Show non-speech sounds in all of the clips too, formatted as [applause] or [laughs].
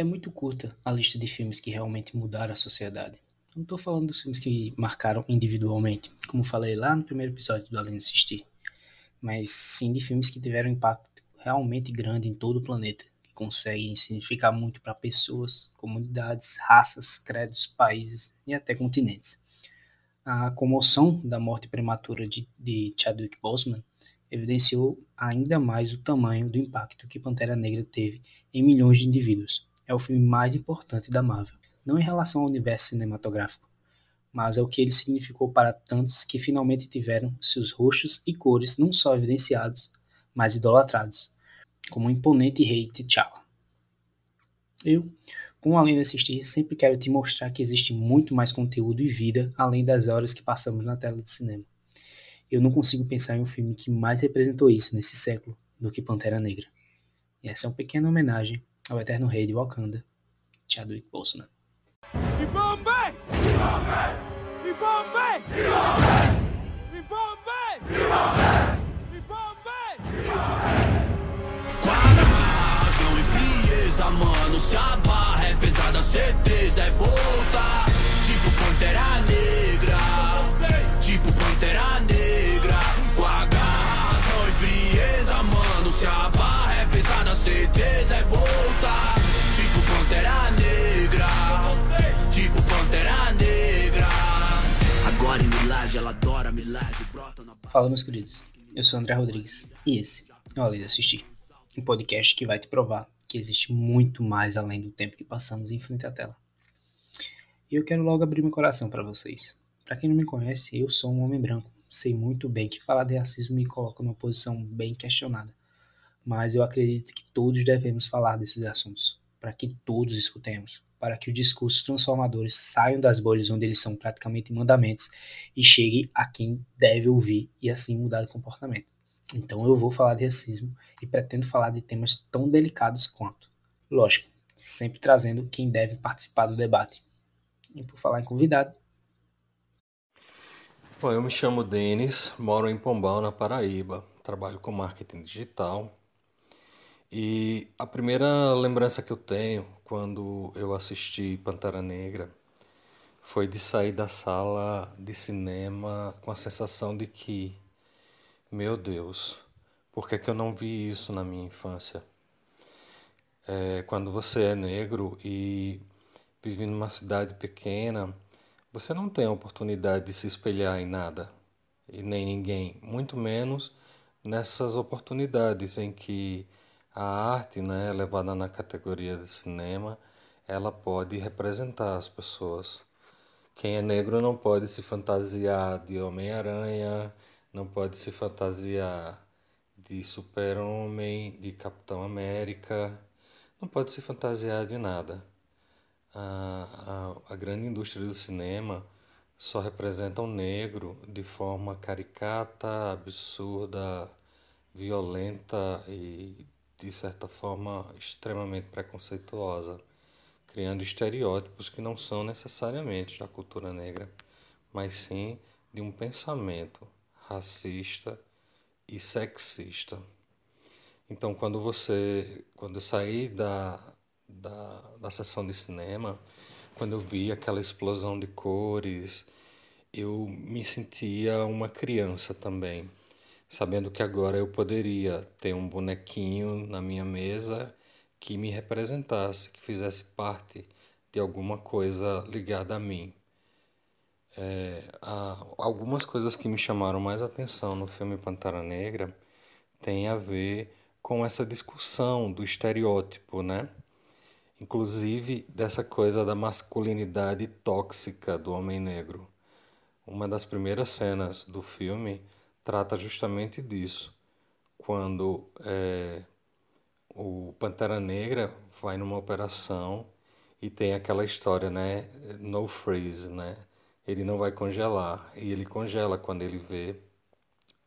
É muito curta a lista de filmes que realmente mudaram a sociedade. Não estou falando dos filmes que marcaram individualmente, como falei lá no primeiro episódio do Além de Assistir, mas sim de filmes que tiveram impacto realmente grande em todo o planeta, que conseguem significar muito para pessoas, comunidades, raças, credos, países e até continentes. A comoção da morte prematura de, de Chadwick Boseman evidenciou ainda mais o tamanho do impacto que Pantera Negra teve em milhões de indivíduos é o filme mais importante da Marvel, não em relação ao universo cinematográfico, mas ao que ele significou para tantos que finalmente tiveram seus rostos e cores não só evidenciados, mas idolatrados, como o imponente rei T'Challa. Eu, com além de assistir, sempre quero te mostrar que existe muito mais conteúdo e vida além das horas que passamos na tela de cinema. Eu não consigo pensar em um filme que mais representou isso nesse século do que Pantera Negra. E essa é uma pequena homenagem ao eterno rei de Wakanda, Chadwick Boseman. E mano, se a barra é pesada, certeza é volta. Tipo Pantera Negra, tipo Pantera Negra. Com a garra, e frieza, mano, se a barra é pesada, certeza é volta. Fala, meus queridos. Eu sou André Rodrigues e esse é o Além de Assistir, um podcast que vai te provar que existe muito mais além do tempo que passamos em frente à tela. E eu quero logo abrir meu coração para vocês. Para quem não me conhece, eu sou um homem branco. Sei muito bem que falar de racismo me coloca numa posição bem questionada. Mas eu acredito que todos devemos falar desses assuntos, para que todos escutemos, para que os discursos transformadores saiam das bolhas onde eles são praticamente mandamentos e cheguem a quem deve ouvir e assim mudar de comportamento. Então eu vou falar de racismo e pretendo falar de temas tão delicados quanto. Lógico, sempre trazendo quem deve participar do debate. E por falar em convidado. Bom, eu me chamo Denis, moro em Pombal, na Paraíba. Trabalho com marketing digital. E a primeira lembrança que eu tenho quando eu assisti Pantera Negra foi de sair da sala de cinema com a sensação de que, meu Deus, por que, que eu não vi isso na minha infância? É, quando você é negro e vive numa cidade pequena, você não tem a oportunidade de se espelhar em nada e nem ninguém, muito menos nessas oportunidades em que a arte, né, levada na categoria de cinema, ela pode representar as pessoas. Quem é negro não pode se fantasiar de Homem-Aranha, não pode se fantasiar de Super-Homem, de Capitão América, não pode se fantasiar de nada. A, a, a grande indústria do cinema só representa o um negro de forma caricata, absurda, violenta e de certa forma, extremamente preconceituosa, criando estereótipos que não são necessariamente da cultura negra, mas sim de um pensamento racista e sexista. Então, quando você, quando eu saí da, da, da sessão de cinema, quando eu vi aquela explosão de cores, eu me sentia uma criança também sabendo que agora eu poderia ter um bonequinho na minha mesa que me representasse, que fizesse parte de alguma coisa ligada a mim. É, algumas coisas que me chamaram mais atenção no filme Pantera Negra têm a ver com essa discussão do estereótipo, né? Inclusive dessa coisa da masculinidade tóxica do homem negro. Uma das primeiras cenas do filme trata justamente disso. Quando é, o Pantera Negra vai numa operação e tem aquela história, né? No freeze, né? Ele não vai congelar. E ele congela quando ele vê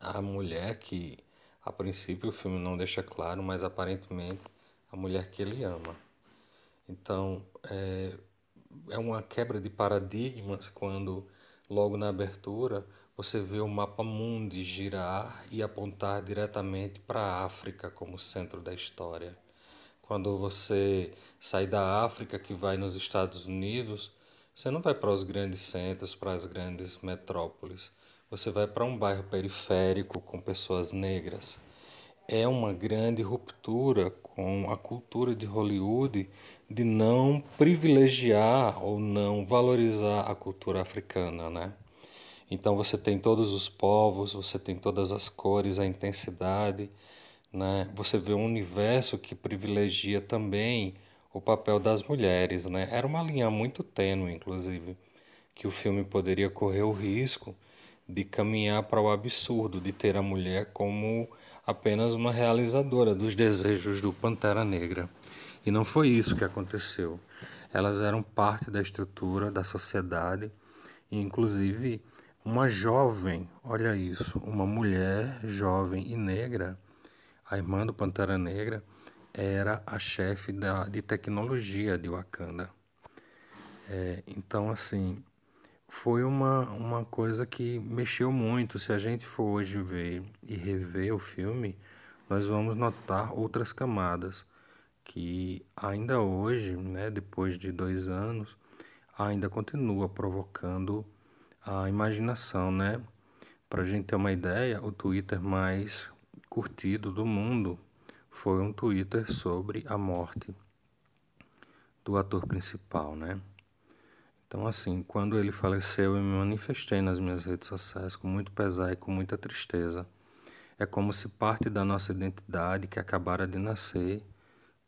a mulher que, a princípio, o filme não deixa claro, mas aparentemente a mulher que ele ama. Então, é, é uma quebra de paradigmas quando, logo na abertura, você vê o mapa mundi girar e apontar diretamente para a África como centro da história, Quando você sai da África que vai nos Estados Unidos, você não vai para os grandes centros, para as grandes metrópoles. Você vai para um bairro periférico com pessoas negras. É uma grande ruptura com a cultura de Hollywood de não privilegiar ou não valorizar a cultura africana, né? Então você tem todos os povos, você tem todas as cores, a intensidade, né? Você vê um universo que privilegia também o papel das mulheres, né? Era uma linha muito tênue, inclusive, que o filme poderia correr o risco de caminhar para o absurdo de ter a mulher como apenas uma realizadora dos desejos do Pantera Negra. E não foi isso que aconteceu. Elas eram parte da estrutura da sociedade, e inclusive uma jovem, olha isso, uma mulher jovem e negra, a irmã do Pantera Negra, era a chefe da, de tecnologia de Wakanda. É, então, assim, foi uma, uma coisa que mexeu muito. Se a gente for hoje ver e rever o filme, nós vamos notar outras camadas que ainda hoje, né, depois de dois anos, ainda continua provocando a imaginação, né? Para a gente ter uma ideia, o Twitter mais curtido do mundo foi um Twitter sobre a morte do ator principal, né? Então, assim, quando ele faleceu, eu me manifestei nas minhas redes sociais com muito pesar e com muita tristeza. É como se parte da nossa identidade que acabara de nascer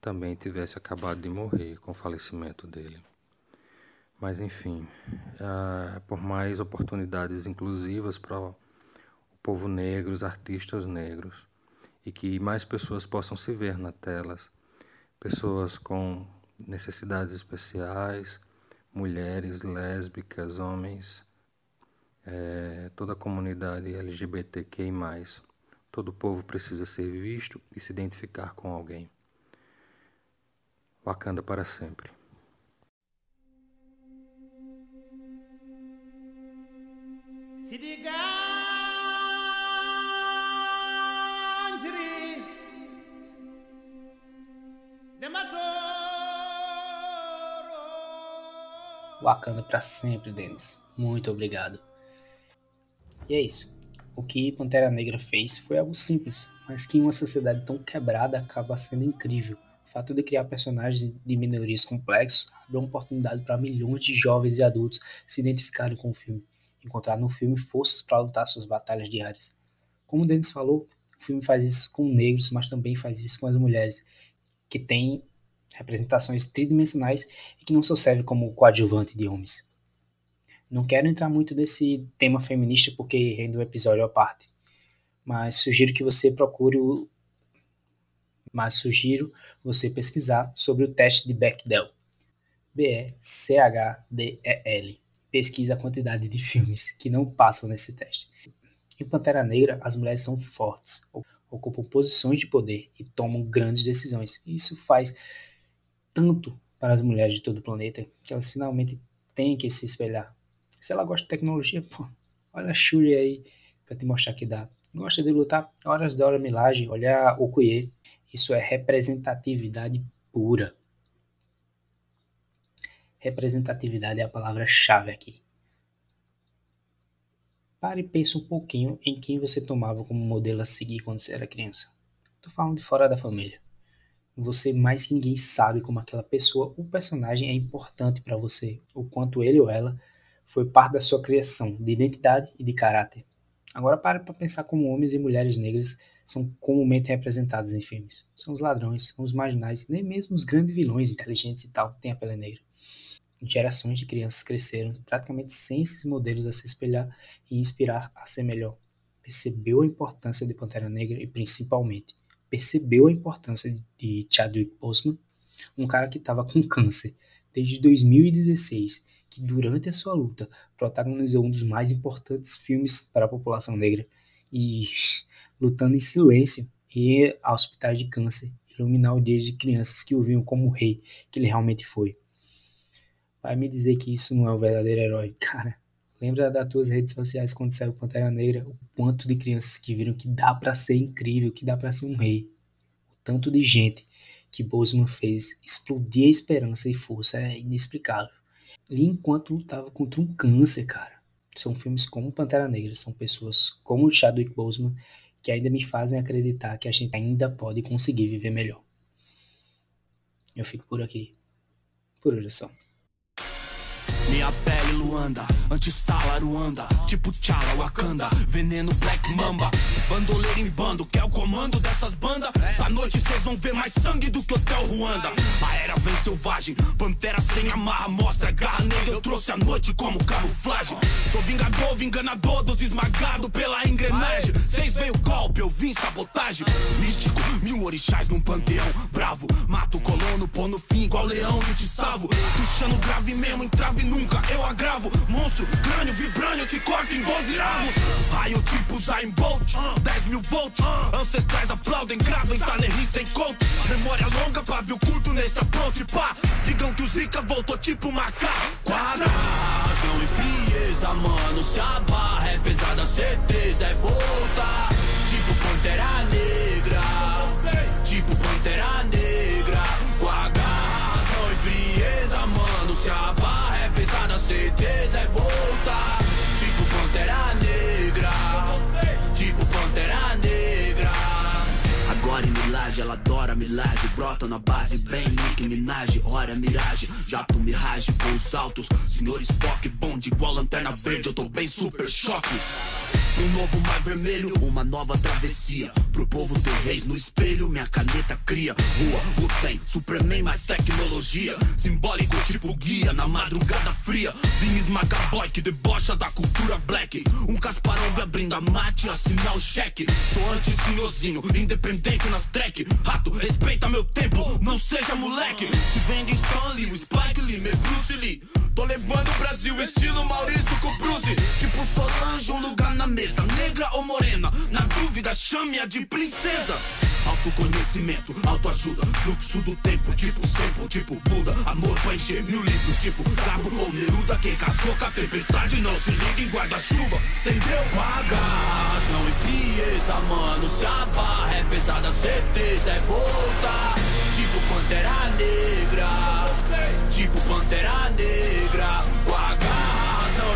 também tivesse acabado de morrer com o falecimento dele. Mas, enfim, uh, por mais oportunidades inclusivas para o povo negro, os artistas negros, e que mais pessoas possam se ver na telas, pessoas com necessidades especiais, mulheres, lésbicas, homens, é, toda a comunidade LGBTQI+. Todo povo precisa ser visto e se identificar com alguém. Wakanda para sempre. Wakanda para sempre, Denis. Muito obrigado. E é isso. O que Pantera Negra fez foi algo simples, mas que em uma sociedade tão quebrada acaba sendo incrível. O fato de criar personagens de minorias complexos abre uma oportunidade para milhões de jovens e adultos se identificarem com o filme, encontrar no filme forças para lutar suas batalhas diárias. Como o Denis falou, o filme faz isso com negros, mas também faz isso com as mulheres, que têm representações tridimensionais e que não só serve como coadjuvante de homens. Não quero entrar muito nesse tema feminista porque rende um episódio à parte, mas sugiro que você procure o mas sugiro você pesquisar sobre o teste de Bechdel. B-E-C-H-D-E-L. Pesquisa a quantidade de filmes que não passam nesse teste. Em Pantera Negra, as mulheres são fortes, ocupam posições de poder e tomam grandes decisões. Isso faz tanto para as mulheres de todo o planeta que elas finalmente têm que se espelhar. Se ela gosta de tecnologia, pô, olha a Shuri aí para te mostrar que dá. Gosta de lutar? Horas da hora milagre, olha o Okoye. Isso é representatividade pura. Representatividade é a palavra-chave aqui. Pare e pense um pouquinho em quem você tomava como modelo a seguir quando você era criança. Estou falando de fora da família você mais que ninguém sabe como aquela pessoa, o personagem é importante para você, o quanto ele ou ela foi parte da sua criação de identidade e de caráter. Agora pare para pensar como homens e mulheres negras são comumente representados em filmes. São os ladrões, são os marginais, nem mesmo os grandes vilões inteligentes e tal têm a pele negra. Gerações de crianças cresceram praticamente sem esses modelos a se espelhar e inspirar a ser melhor. Percebeu a importância de Pantera Negra e principalmente percebeu a importância de Chadwick Boseman, um cara que estava com câncer desde 2016, que durante a sua luta protagonizou um dos mais importantes filmes para a população negra e [laughs] lutando em silêncio e a hospitais de câncer iluminar o dia de crianças que o viam como o rei que ele realmente foi. Vai me dizer que isso não é o verdadeiro herói, cara. Lembra das tuas redes sociais quando saiu Pantera Negra? O quanto de crianças que viram que dá para ser incrível, que dá para ser um rei. O tanto de gente que Boseman fez explodir a esperança e força é inexplicável. E enquanto lutava contra um câncer, cara. São filmes como Pantera Negra, são pessoas como Chadwick Boseman que ainda me fazem acreditar que a gente ainda pode conseguir viver melhor. Eu fico por aqui. Por hoje é só. Minha pele Luanda, antissala Ruanda, tipo Tchala Wakanda, veneno Black Mamba, bandoleiro em bando, quer o comando dessas bandas? Essa noite cês vão ver mais sangue do que Hotel Ruanda. A era vem selvagem, pantera sem amarra, mostra garra negra, eu trouxe a noite como camuflagem. Sou vingador, vinganador dos esmagados pela engrenagem. Cês veio golpe, eu vim sabotagem. Místico, mil orixás num panteão, bravo, mato colono, pô no fim igual leão, eu te salvo. Puxando grave mesmo, entrave nunca nunca eu agravo. Monstro, crânio, vibrânio, te corto em 12 avos. Raio tipo Zayn Bolt, 10 mil volts. Ancestrais aplaudem, gravem, Tanerri sem coach. Memória longa, pavio curto nesse approach, pá. Digam que o Zika voltou tipo macaco. Quadração e frieza, mano. Se a barra é pesada, certeza é voltar. Tipo Pantera Negra. Tipo Pantera Negra. Com e frieza, mano. Se a certeza é voltar. Tipo Pantera Negra. Tipo Pantera Negra. Agora em Milagre, ela adora milagre. Brota na base, bem Nick Minaj. Hora miragem, jato mirage, voos altos. Senhor Spock, bonde igual lanterna verde. Eu tô bem super choque. Um novo mar vermelho, uma nova travessia. Pro povo ter reis no espelho, minha caneta cria. Rua, o tem, Superman mais tecnologia. Simbólico tipo guia na madrugada fria. Vim esmagar boy que debocha da cultura black. Um Casparão vai abrindo a mate, assinar o cheque. Sou anti-senhorzinho, independente nas track. Rato, respeita meu tempo, não seja moleque. Se vem de Stanley, o Spike Lee, me Bruce Lee. Tô levando o Brasil estilo Maurício com Bruce. Tipo Solange, um lugar na mesa negra ou morena. Na dúvida, chame-a de princesa. Autoconhecimento, autoajuda, fluxo do tempo, tipo sempre, tipo Buda. Amor pra encher mil livros, tipo Cabo ou Neruda. Quem casou com a tempestade não se liga em guarda-chuva, entendeu? Pagação e frieza, mano. Se a barra é pesada, certeza é voltar. Tipo Pantera Negra, tipo Pantera Negra. Com a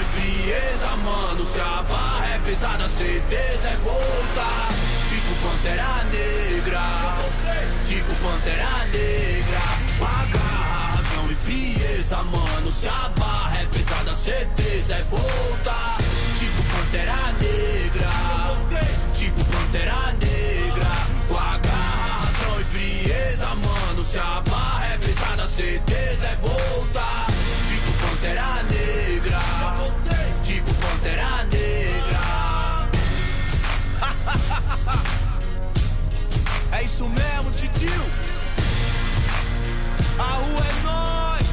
e frieza, mano. Se a barra é pesada, certeza é voltar. Pantera Negra, tipo Pantera Negra. Pagar razão e frieza, mano. Se a barra é pesada, certeza é voltar. isso mesmo, titio. A rua é nós.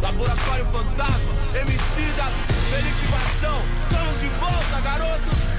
[laughs] Laboratório Fantasma, MC da Felipe Estamos de volta, garoto.